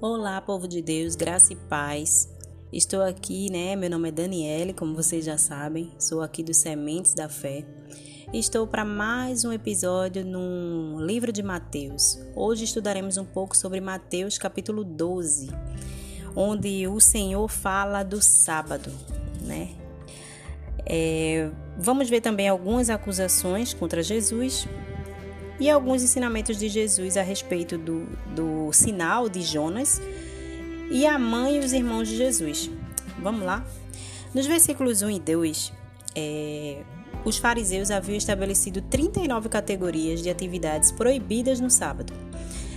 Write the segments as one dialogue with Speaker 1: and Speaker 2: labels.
Speaker 1: Olá, povo de Deus, graça e paz. Estou aqui, né? Meu nome é Daniele, como vocês já sabem, sou aqui dos Sementes da Fé. Estou para mais um episódio no livro de Mateus. Hoje estudaremos um pouco sobre Mateus capítulo 12, onde o Senhor fala do sábado, né? É, vamos ver também algumas acusações contra Jesus e alguns ensinamentos de Jesus a respeito do, do sinal de Jonas e a mãe e os irmãos de Jesus. Vamos lá? Nos versículos 1 e 2, é, os fariseus haviam estabelecido 39 categorias de atividades proibidas no sábado.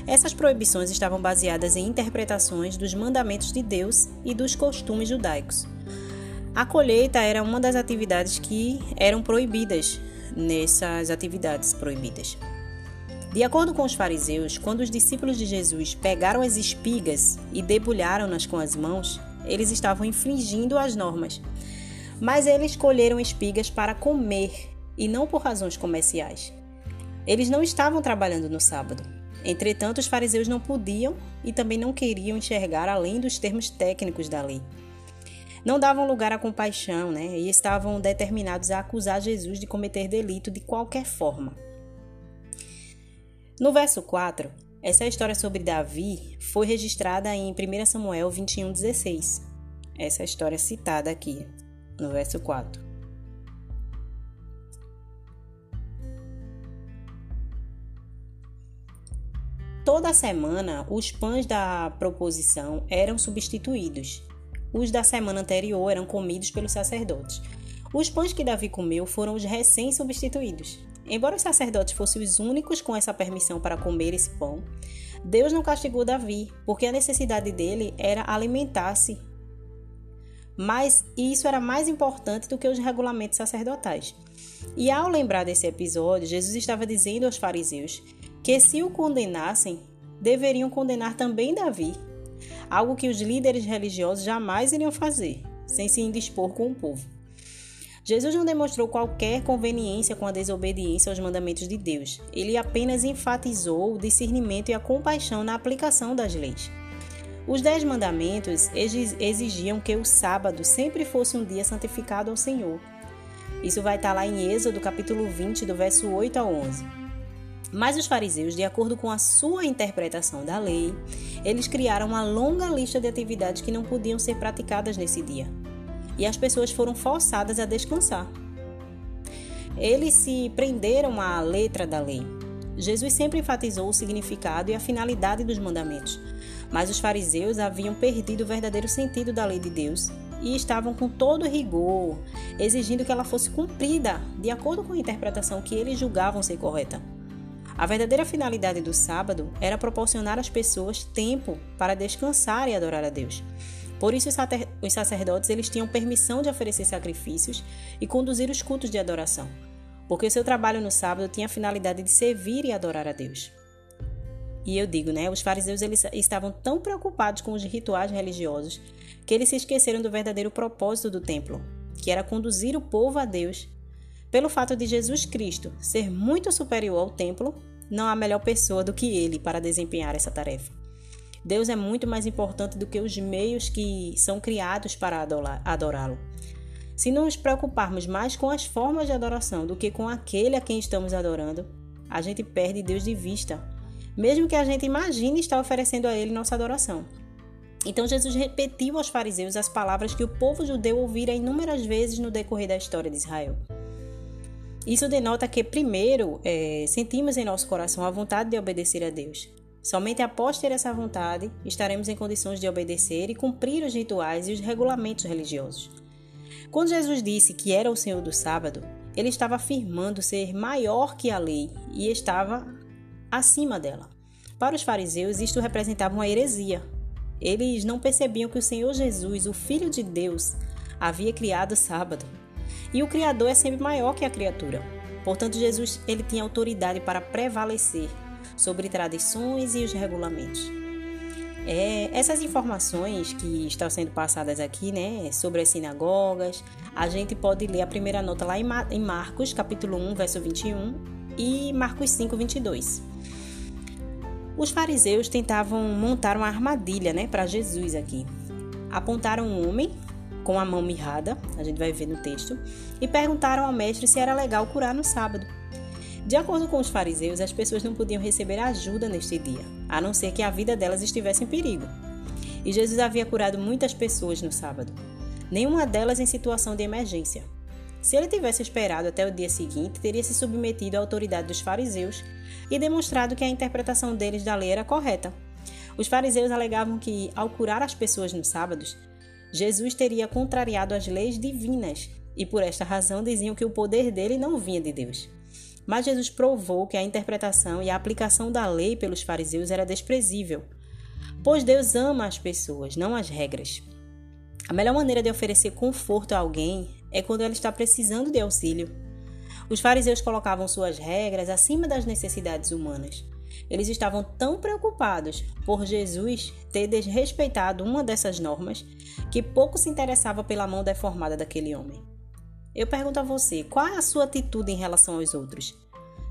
Speaker 1: Essas proibições estavam baseadas em interpretações dos mandamentos de Deus e dos costumes judaicos. A colheita era uma das atividades que eram proibidas nessas atividades proibidas. De acordo com os fariseus, quando os discípulos de Jesus pegaram as espigas e debulharam-nas com as mãos, eles estavam infringindo as normas. Mas eles colheram espigas para comer e não por razões comerciais. Eles não estavam trabalhando no sábado. Entretanto, os fariseus não podiam e também não queriam enxergar além dos termos técnicos da lei. Não davam lugar à compaixão, né? E estavam determinados a acusar Jesus de cometer delito de qualquer forma. No verso 4, essa história sobre Davi foi registrada em 1 Samuel 21,16. Essa é história citada aqui, no verso 4. Toda semana, os pães da proposição eram substituídos. Os da semana anterior eram comidos pelos sacerdotes. Os pães que Davi comeu foram os recém-substituídos. Embora os sacerdotes fossem os únicos com essa permissão para comer esse pão, Deus não castigou Davi, porque a necessidade dele era alimentar-se. Mas isso era mais importante do que os regulamentos sacerdotais. E ao lembrar desse episódio, Jesus estava dizendo aos fariseus que se o condenassem, deveriam condenar também Davi, algo que os líderes religiosos jamais iriam fazer, sem se indispor com o povo. Jesus não demonstrou qualquer conveniência com a desobediência aos mandamentos de Deus. Ele apenas enfatizou o discernimento e a compaixão na aplicação das leis. Os Dez Mandamentos exigiam que o sábado sempre fosse um dia santificado ao Senhor. Isso vai estar lá em Êxodo, capítulo 20, do verso 8 ao 11. Mas os fariseus, de acordo com a sua interpretação da lei, eles criaram uma longa lista de atividades que não podiam ser praticadas nesse dia e as pessoas foram forçadas a descansar. Eles se prenderam à letra da lei. Jesus sempre enfatizou o significado e a finalidade dos mandamentos, mas os fariseus haviam perdido o verdadeiro sentido da lei de Deus e estavam com todo rigor, exigindo que ela fosse cumprida de acordo com a interpretação que eles julgavam ser correta. A verdadeira finalidade do sábado era proporcionar às pessoas tempo para descansar e adorar a Deus. Por isso, os sacerdotes eles tinham permissão de oferecer sacrifícios e conduzir os cultos de adoração, porque o seu trabalho no sábado tinha a finalidade de servir e adorar a Deus. E eu digo, né, os fariseus eles estavam tão preocupados com os rituais religiosos que eles se esqueceram do verdadeiro propósito do templo, que era conduzir o povo a Deus. Pelo fato de Jesus Cristo ser muito superior ao templo, não há melhor pessoa do que ele para desempenhar essa tarefa. Deus é muito mais importante do que os meios que são criados para adorá-lo. Se nos preocuparmos mais com as formas de adoração do que com aquele a quem estamos adorando, a gente perde Deus de vista, mesmo que a gente imagine estar oferecendo a Ele nossa adoração. Então Jesus repetiu aos fariseus as palavras que o povo judeu ouvira inúmeras vezes no decorrer da história de Israel. Isso denota que, primeiro, é, sentimos em nosso coração a vontade de obedecer a Deus. Somente após ter essa vontade, estaremos em condições de obedecer e cumprir os rituais e os regulamentos religiosos. Quando Jesus disse que era o Senhor do sábado, ele estava afirmando ser maior que a lei e estava acima dela. Para os fariseus, isto representava uma heresia. Eles não percebiam que o Senhor Jesus, o Filho de Deus, havia criado o sábado. E o Criador é sempre maior que a criatura. Portanto, Jesus ele tinha autoridade para prevalecer sobre tradições e os regulamentos. É, essas informações que estão sendo passadas aqui, né, sobre as sinagogas, a gente pode ler a primeira nota lá em, em Marcos, capítulo 1, verso 21 e Marcos 5, 22. Os fariseus tentavam montar uma armadilha né, para Jesus aqui. Apontaram um homem com a mão mirrada, a gente vai ver no texto, e perguntaram ao mestre se era legal curar no sábado. De acordo com os fariseus, as pessoas não podiam receber ajuda neste dia, a não ser que a vida delas estivesse em perigo. E Jesus havia curado muitas pessoas no sábado, nenhuma delas em situação de emergência. Se ele tivesse esperado até o dia seguinte, teria se submetido à autoridade dos fariseus e demonstrado que a interpretação deles da lei era correta. Os fariseus alegavam que, ao curar as pessoas nos sábados, Jesus teria contrariado as leis divinas e, por esta razão, diziam que o poder dele não vinha de Deus. Mas Jesus provou que a interpretação e a aplicação da lei pelos fariseus era desprezível, pois Deus ama as pessoas, não as regras. A melhor maneira de oferecer conforto a alguém é quando ela está precisando de auxílio. Os fariseus colocavam suas regras acima das necessidades humanas. Eles estavam tão preocupados por Jesus ter desrespeitado uma dessas normas que pouco se interessava pela mão deformada daquele homem. Eu pergunto a você, qual é a sua atitude em relação aos outros?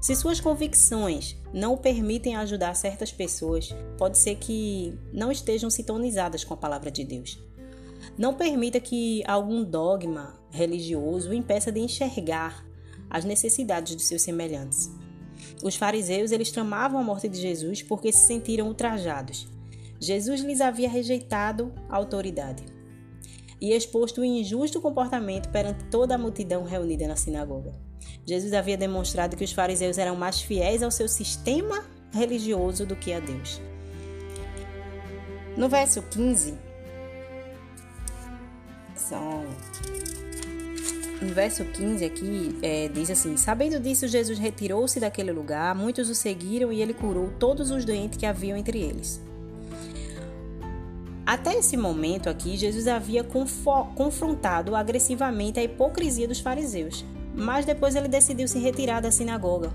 Speaker 1: Se suas convicções não permitem ajudar certas pessoas, pode ser que não estejam sintonizadas com a palavra de Deus. Não permita que algum dogma religioso o impeça de enxergar as necessidades dos seus semelhantes. Os fariseus eles tramavam a morte de Jesus porque se sentiram ultrajados. Jesus lhes havia rejeitado a autoridade e exposto o injusto comportamento perante toda a multidão reunida na sinagoga. Jesus havia demonstrado que os fariseus eram mais fiéis ao seu sistema religioso do que a Deus. No verso 15, são no verso 15 aqui é, diz assim: Sabendo disso, Jesus retirou-se daquele lugar, muitos o seguiram e ele curou todos os doentes que haviam entre eles. Até esse momento aqui, Jesus havia confrontado agressivamente a hipocrisia dos fariseus, mas depois ele decidiu se retirar da sinagoga,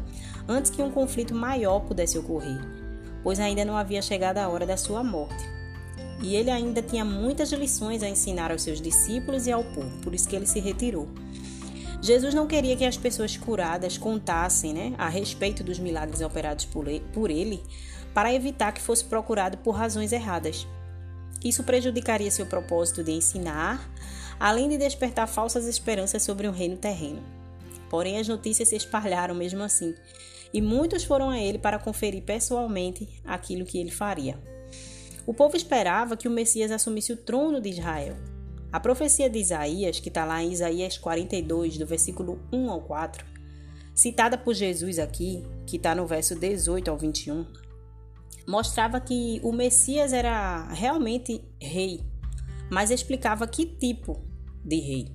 Speaker 1: antes que um conflito maior pudesse ocorrer, pois ainda não havia chegado a hora da sua morte. E ele ainda tinha muitas lições a ensinar aos seus discípulos e ao povo, por isso que ele se retirou. Jesus não queria que as pessoas curadas contassem né, a respeito dos milagres operados por ele, para evitar que fosse procurado por razões erradas. Isso prejudicaria seu propósito de ensinar, além de despertar falsas esperanças sobre um reino terreno. Porém, as notícias se espalharam mesmo assim, e muitos foram a ele para conferir pessoalmente aquilo que ele faria. O povo esperava que o Messias assumisse o trono de Israel, a profecia de Isaías, que está lá em Isaías 42, do versículo 1 ao 4, citada por Jesus aqui, que está no verso 18 ao 21, mostrava que o Messias era realmente rei, mas explicava que tipo de rei.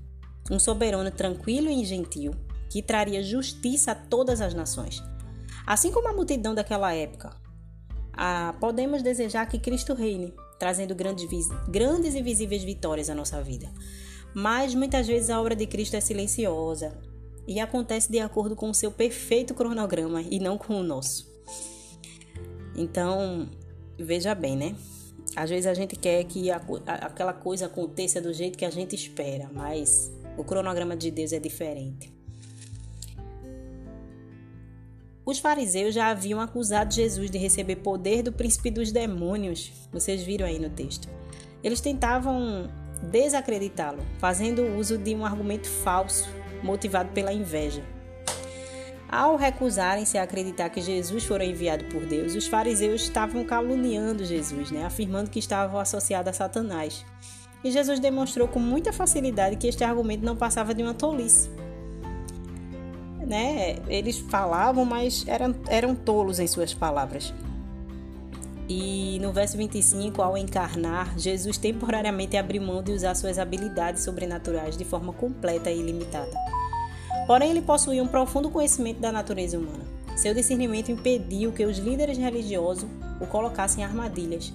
Speaker 1: Um soberano tranquilo e gentil, que traria justiça a todas as nações. Assim como a multidão daquela época, ah, podemos desejar que Cristo reine, trazendo grandes, grandes e visíveis vitórias à nossa vida. Mas muitas vezes a obra de Cristo é silenciosa e acontece de acordo com o seu perfeito cronograma e não com o nosso. Então, veja bem, né? Às vezes a gente quer que a, aquela coisa aconteça do jeito que a gente espera, mas o cronograma de Deus é diferente. Os fariseus já haviam acusado Jesus de receber poder do príncipe dos demônios. Vocês viram aí no texto. Eles tentavam desacreditá-lo, fazendo uso de um argumento falso, motivado pela inveja. Ao recusarem-se a acreditar que Jesus fora enviado por Deus, os fariseus estavam caluniando Jesus, né? afirmando que estava associado a Satanás. E Jesus demonstrou com muita facilidade que este argumento não passava de uma tolice né? Eles falavam, mas eram, eram tolos em suas palavras. E no verso 25, ao encarnar, Jesus temporariamente abriu mão de usar suas habilidades sobrenaturais de forma completa e ilimitada. Porém, ele possuía um profundo conhecimento da natureza humana. Seu discernimento impediu que os líderes religiosos o colocassem em armadilhas.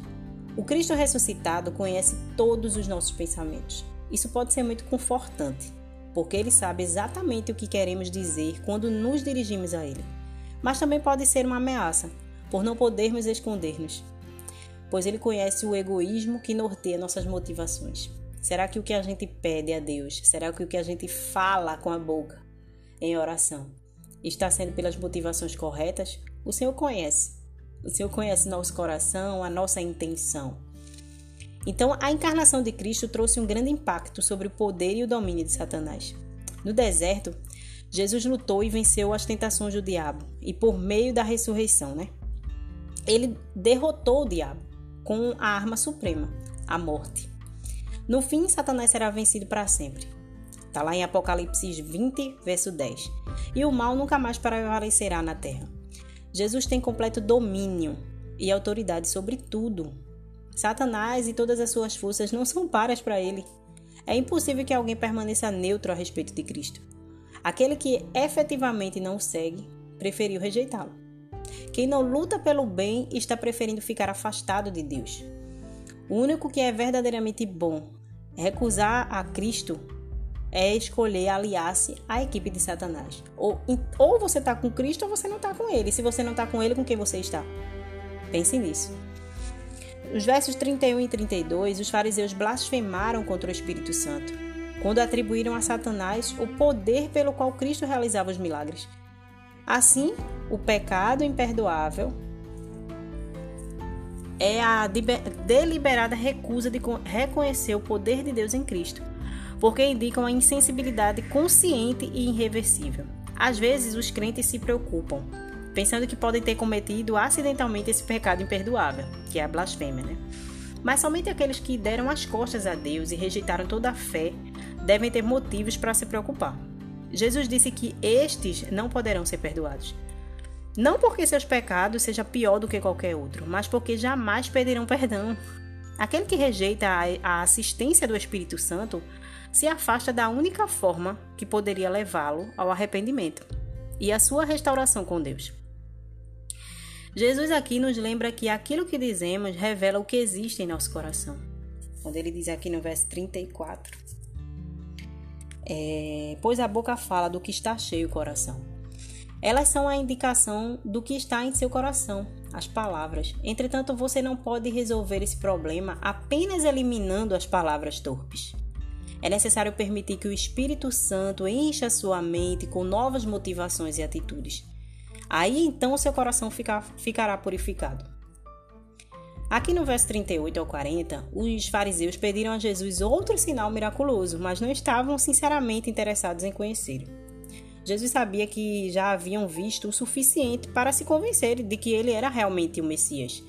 Speaker 1: O Cristo ressuscitado conhece todos os nossos pensamentos. Isso pode ser muito confortante, porque ele sabe exatamente o que queremos dizer quando nos dirigimos a ele. Mas também pode ser uma ameaça, por não podermos esconder-nos, pois ele conhece o egoísmo que norteia nossas motivações. Será que o que a gente pede a Deus, será que o que a gente fala com a boca em oração está sendo pelas motivações corretas? O Senhor conhece O Senhor conhece nosso coração, a nossa intenção. Então, a encarnação de Cristo trouxe um grande impacto sobre o poder e o domínio de Satanás. No deserto, Jesus lutou e venceu as tentações do diabo, e por meio da ressurreição, né? Ele derrotou o diabo com a arma suprema, a morte. No fim, Satanás será vencido para sempre. Está lá em Apocalipse 20, verso 10. E o mal nunca mais prevalecerá na terra. Jesus tem completo domínio e autoridade sobre tudo. Satanás e todas as suas forças não são paras para ele. É impossível que alguém permaneça neutro a respeito de Cristo. Aquele que efetivamente não o segue, preferiu rejeitá-lo. Quem não luta pelo bem está preferindo ficar afastado de Deus. O único que é verdadeiramente bom, recusar a Cristo, é escolher aliar-se à equipe de Satanás. Ou, ou você está com Cristo ou você não está com ele. Se você não está com ele, com quem você está? Pense nisso. Os versos 31 e 32, os fariseus blasfemaram contra o Espírito Santo, quando atribuíram a Satanás o poder pelo qual Cristo realizava os milagres. Assim, o pecado imperdoável é a deliberada recusa de reconhecer o poder de Deus em Cristo porque indicam a insensibilidade consciente e irreversível. Às vezes, os crentes se preocupam, pensando que podem ter cometido acidentalmente esse pecado imperdoável, que é a blasfêmia, né? Mas somente aqueles que deram as costas a Deus e rejeitaram toda a fé devem ter motivos para se preocupar. Jesus disse que estes não poderão ser perdoados. Não porque seus pecados sejam pior do que qualquer outro, mas porque jamais pedirão perdão. Aquele que rejeita a assistência do Espírito Santo se afasta da única forma que poderia levá-lo ao arrependimento e à sua restauração com Deus. Jesus aqui nos lembra que aquilo que dizemos revela o que existe em nosso coração. Quando ele diz aqui no verso 34, é, pois a boca fala do que está cheio o coração. Elas são a indicação do que está em seu coração, as palavras. Entretanto, você não pode resolver esse problema apenas eliminando as palavras torpes. É necessário permitir que o Espírito Santo encha sua mente com novas motivações e atitudes. Aí então seu coração fica, ficará purificado. Aqui no verso 38 ao 40, os fariseus pediram a Jesus outro sinal miraculoso, mas não estavam sinceramente interessados em conhecê-lo. Jesus sabia que já haviam visto o suficiente para se convencerem de que ele era realmente o Messias.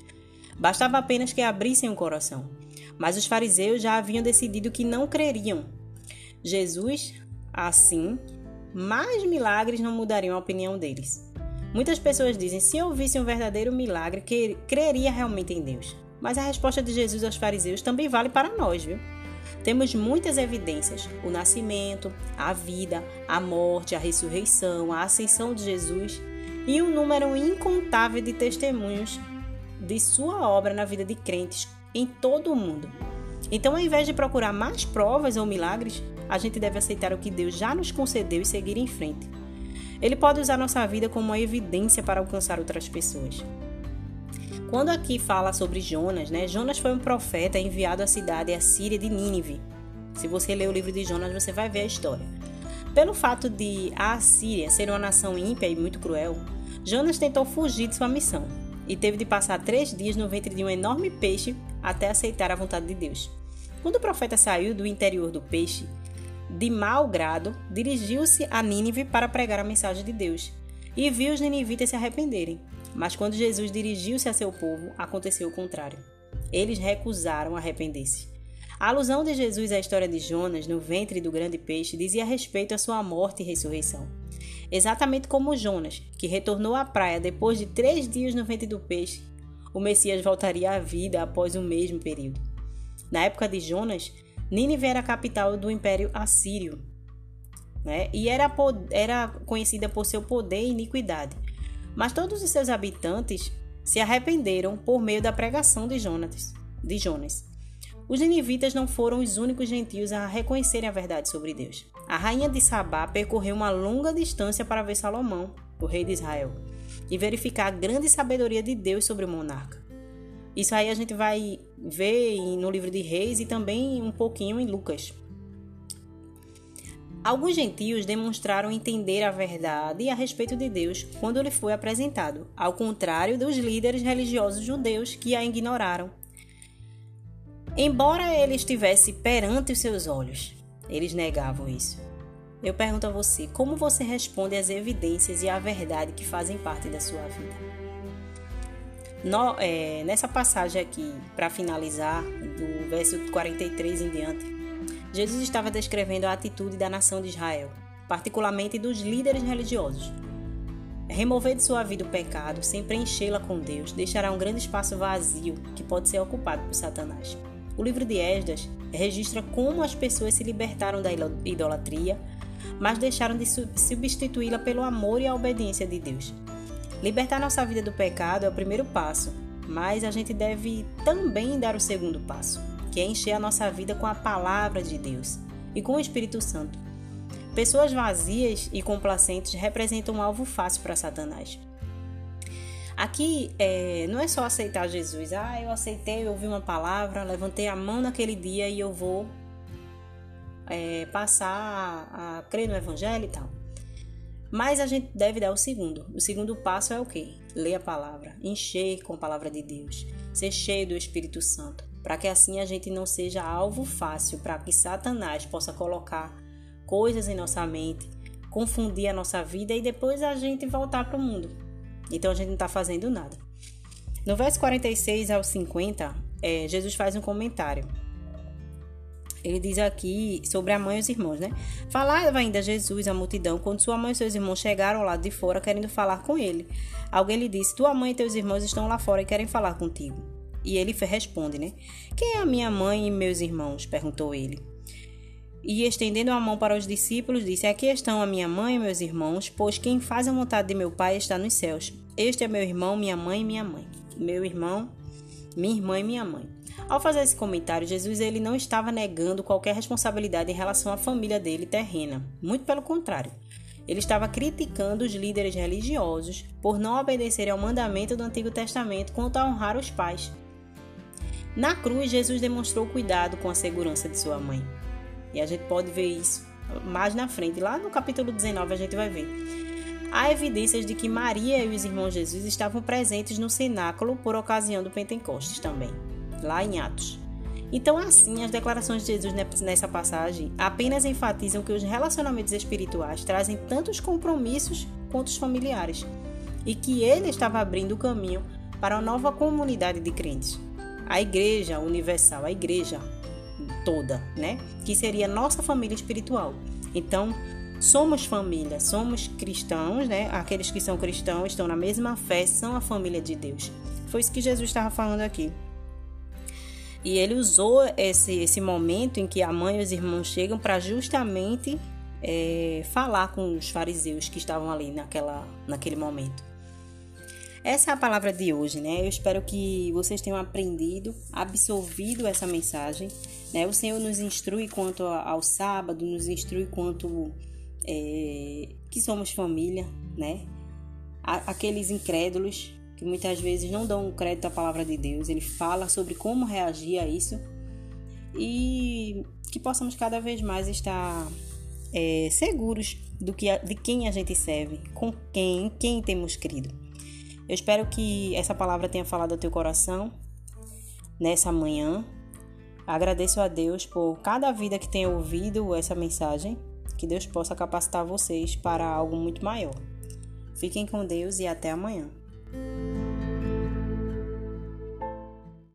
Speaker 1: Bastava apenas que abrissem o coração. Mas os fariseus já haviam decidido que não creriam. Jesus, assim, mais milagres não mudariam a opinião deles. Muitas pessoas dizem: se eu visse um verdadeiro milagre, que creria realmente em Deus. Mas a resposta de Jesus aos fariseus também vale para nós, viu? Temos muitas evidências: o nascimento, a vida, a morte, a ressurreição, a ascensão de Jesus e um número incontável de testemunhos de sua obra na vida de crentes em todo o mundo. Então, ao invés de procurar mais provas ou milagres, a gente deve aceitar o que Deus já nos concedeu e seguir em frente. Ele pode usar nossa vida como uma evidência para alcançar outras pessoas. Quando aqui fala sobre Jonas, né? Jonas foi um profeta enviado à cidade assíria de Nínive. Se você ler o livro de Jonas, você vai ver a história. Pelo fato de a Assíria ser uma nação ímpia e muito cruel, Jonas tentou fugir de sua missão e teve de passar três dias no ventre de um enorme peixe até aceitar a vontade de Deus. Quando o profeta saiu do interior do peixe, de mau grado, dirigiu-se a Nínive para pregar a mensagem de Deus e viu os ninivitas se arrependerem. Mas quando Jesus dirigiu-se a seu povo, aconteceu o contrário. Eles recusaram arrepender-se. A alusão de Jesus à história de Jonas no ventre do grande peixe dizia respeito à sua morte e ressurreição. Exatamente como Jonas, que retornou à praia depois de três dias no ventre do peixe, o Messias voltaria à vida após o mesmo período. Na época de Jonas, Nínive era a capital do Império Assírio né? e era, era conhecida por seu poder e iniquidade. Mas todos os seus habitantes se arrependeram por meio da pregação de. De Jonas. Os ninivitas não foram os únicos gentios a reconhecerem a verdade sobre Deus. A rainha de Sabá percorreu uma longa distância para ver Salomão, o rei de Israel, e verificar a grande sabedoria de Deus sobre o monarca. Isso aí a gente vai ver no livro de Reis e também um pouquinho em Lucas. Alguns gentios demonstraram entender a verdade a respeito de Deus quando lhe foi apresentado, ao contrário dos líderes religiosos judeus que a ignoraram. Embora ele estivesse perante os seus olhos, eles negavam isso. Eu pergunto a você, como você responde às evidências e à verdade que fazem parte da sua vida? No, é, nessa passagem aqui, para finalizar, do verso 43 em diante, Jesus estava descrevendo a atitude da nação de Israel, particularmente dos líderes religiosos. Remover de sua vida o pecado, sem preenchê-la com Deus, deixará um grande espaço vazio que pode ser ocupado por Satanás. O livro de Esdras registra como as pessoas se libertaram da idolatria, mas deixaram de substituí-la pelo amor e a obediência de Deus. Libertar nossa vida do pecado é o primeiro passo, mas a gente deve também dar o segundo passo que é encher a nossa vida com a palavra de Deus e com o Espírito Santo. Pessoas vazias e complacentes representam um alvo fácil para Satanás. Aqui é, não é só aceitar Jesus. Ah, eu aceitei, eu ouvi uma palavra, levantei a mão naquele dia e eu vou é, passar a, a crer no Evangelho e tal. Mas a gente deve dar o segundo. O segundo passo é o quê? Ler a palavra, encher com a palavra de Deus, ser cheio do Espírito Santo para que assim a gente não seja alvo fácil para que Satanás possa colocar coisas em nossa mente, confundir a nossa vida e depois a gente voltar para o mundo. Então a gente não está fazendo nada. No verso 46 ao 50, é, Jesus faz um comentário. Ele diz aqui sobre a mãe e os irmãos, né? Falava ainda Jesus à multidão quando sua mãe e seus irmãos chegaram ao lado de fora querendo falar com ele. Alguém lhe disse: Tua mãe e teus irmãos estão lá fora e querem falar contigo. E ele responde, né? Quem é a minha mãe e meus irmãos? perguntou ele. E estendendo a mão para os discípulos, disse: Aqui estão a minha mãe e meus irmãos, pois quem faz a vontade de meu Pai está nos céus. Este é meu irmão, minha mãe e minha mãe. Meu irmão, minha irmã e minha mãe. Ao fazer esse comentário, Jesus ele não estava negando qualquer responsabilidade em relação à família dele terrena. Muito pelo contrário. Ele estava criticando os líderes religiosos por não obedecerem ao mandamento do Antigo Testamento quanto a honrar os pais. Na cruz, Jesus demonstrou cuidado com a segurança de sua mãe. E a gente pode ver isso mais na frente. Lá no capítulo 19 a gente vai ver. Há evidências de que Maria e os irmãos Jesus estavam presentes no cenáculo por ocasião do Pentecostes também, lá em Atos. Então, assim, as declarações de Jesus nessa passagem apenas enfatizam que os relacionamentos espirituais trazem tantos compromissos quanto os familiares e que ele estava abrindo o caminho para uma nova comunidade de crentes a igreja universal, a igreja toda, né? Que seria nossa família espiritual. Então, somos família, somos cristãos, né? Aqueles que são cristãos estão na mesma fé, são a família de Deus. Foi isso que Jesus estava falando aqui. E ele usou esse, esse momento em que a mãe e os irmãos chegam para justamente é, falar com os fariseus que estavam ali naquela, naquele momento. Essa é a palavra de hoje, né? Eu espero que vocês tenham aprendido, absorvido essa mensagem. Né? O Senhor nos instrui quanto ao sábado, nos instrui quanto é, que somos família, né? Aqueles incrédulos que muitas vezes não dão crédito à palavra de Deus, ele fala sobre como reagir a isso e que possamos cada vez mais estar é, seguros do que de quem a gente serve, com quem, quem temos crido. Eu espero que essa palavra tenha falado ao teu coração nessa manhã. Agradeço a Deus por cada vida que tenha ouvido essa mensagem. Que Deus possa capacitar vocês para algo muito maior. Fiquem com Deus e até amanhã.